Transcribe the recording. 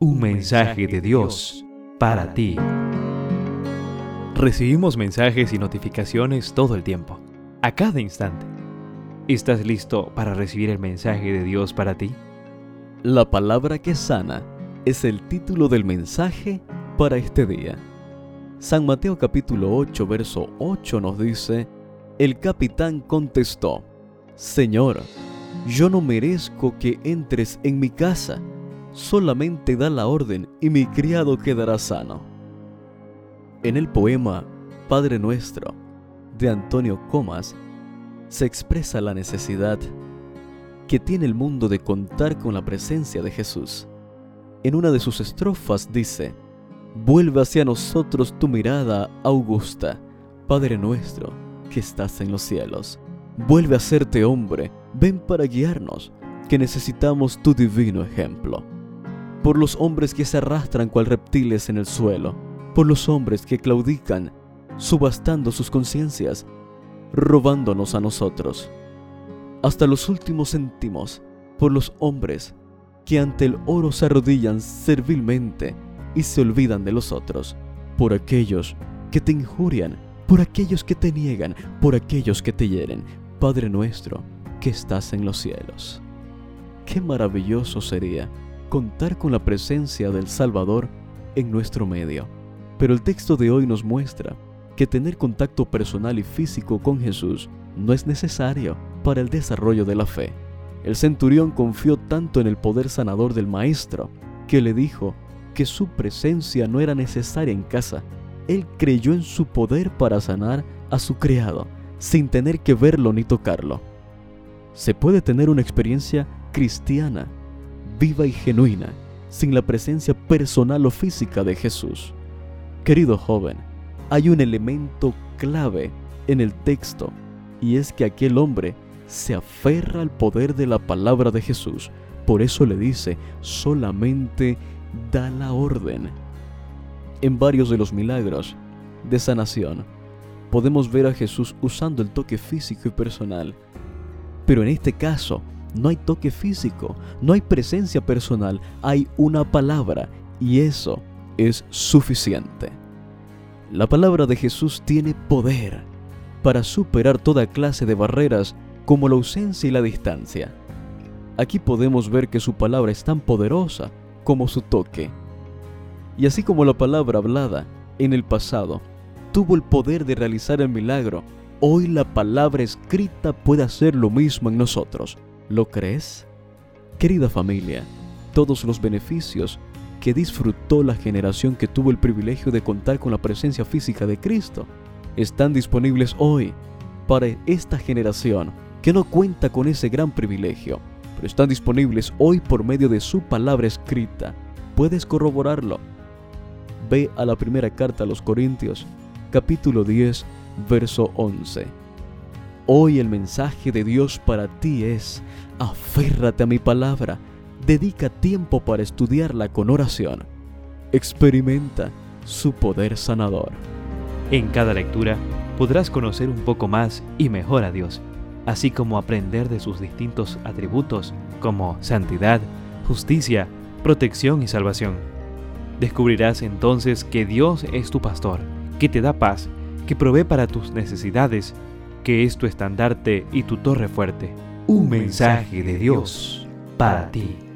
Un mensaje de Dios para ti. Recibimos mensajes y notificaciones todo el tiempo, a cada instante. ¿Estás listo para recibir el mensaje de Dios para ti? La palabra que sana es el título del mensaje para este día. San Mateo capítulo 8, verso 8 nos dice, El capitán contestó, Señor, yo no merezco que entres en mi casa solamente da la orden y mi criado quedará sano. En el poema Padre Nuestro de Antonio Comas se expresa la necesidad que tiene el mundo de contar con la presencia de Jesús. En una de sus estrofas dice, Vuelve hacia nosotros tu mirada augusta, Padre nuestro que estás en los cielos. Vuelve a serte hombre, ven para guiarnos, que necesitamos tu divino ejemplo por los hombres que se arrastran cual reptiles en el suelo, por los hombres que claudican, subastando sus conciencias, robándonos a nosotros. Hasta los últimos céntimos, por los hombres que ante el oro se arrodillan servilmente y se olvidan de los otros, por aquellos que te injurian, por aquellos que te niegan, por aquellos que te hieren, Padre nuestro que estás en los cielos. Qué maravilloso sería contar con la presencia del Salvador en nuestro medio. Pero el texto de hoy nos muestra que tener contacto personal y físico con Jesús no es necesario para el desarrollo de la fe. El centurión confió tanto en el poder sanador del Maestro que le dijo que su presencia no era necesaria en casa. Él creyó en su poder para sanar a su criado, sin tener que verlo ni tocarlo. Se puede tener una experiencia cristiana viva y genuina, sin la presencia personal o física de Jesús. Querido joven, hay un elemento clave en el texto, y es que aquel hombre se aferra al poder de la palabra de Jesús. Por eso le dice, solamente da la orden. En varios de los milagros de sanación, podemos ver a Jesús usando el toque físico y personal. Pero en este caso, no hay toque físico, no hay presencia personal, hay una palabra y eso es suficiente. La palabra de Jesús tiene poder para superar toda clase de barreras como la ausencia y la distancia. Aquí podemos ver que su palabra es tan poderosa como su toque. Y así como la palabra hablada en el pasado tuvo el poder de realizar el milagro, hoy la palabra escrita puede hacer lo mismo en nosotros. ¿Lo crees? Querida familia, todos los beneficios que disfrutó la generación que tuvo el privilegio de contar con la presencia física de Cristo están disponibles hoy para esta generación que no cuenta con ese gran privilegio, pero están disponibles hoy por medio de su palabra escrita. Puedes corroborarlo. Ve a la primera carta a los Corintios, capítulo 10, verso 11. Hoy el mensaje de Dios para ti es, aférrate a mi palabra, dedica tiempo para estudiarla con oración. Experimenta su poder sanador. En cada lectura podrás conocer un poco más y mejor a Dios, así como aprender de sus distintos atributos como santidad, justicia, protección y salvación. Descubrirás entonces que Dios es tu pastor, que te da paz, que provee para tus necesidades, que es tu estandarte y tu torre fuerte. Un mensaje de Dios para ti.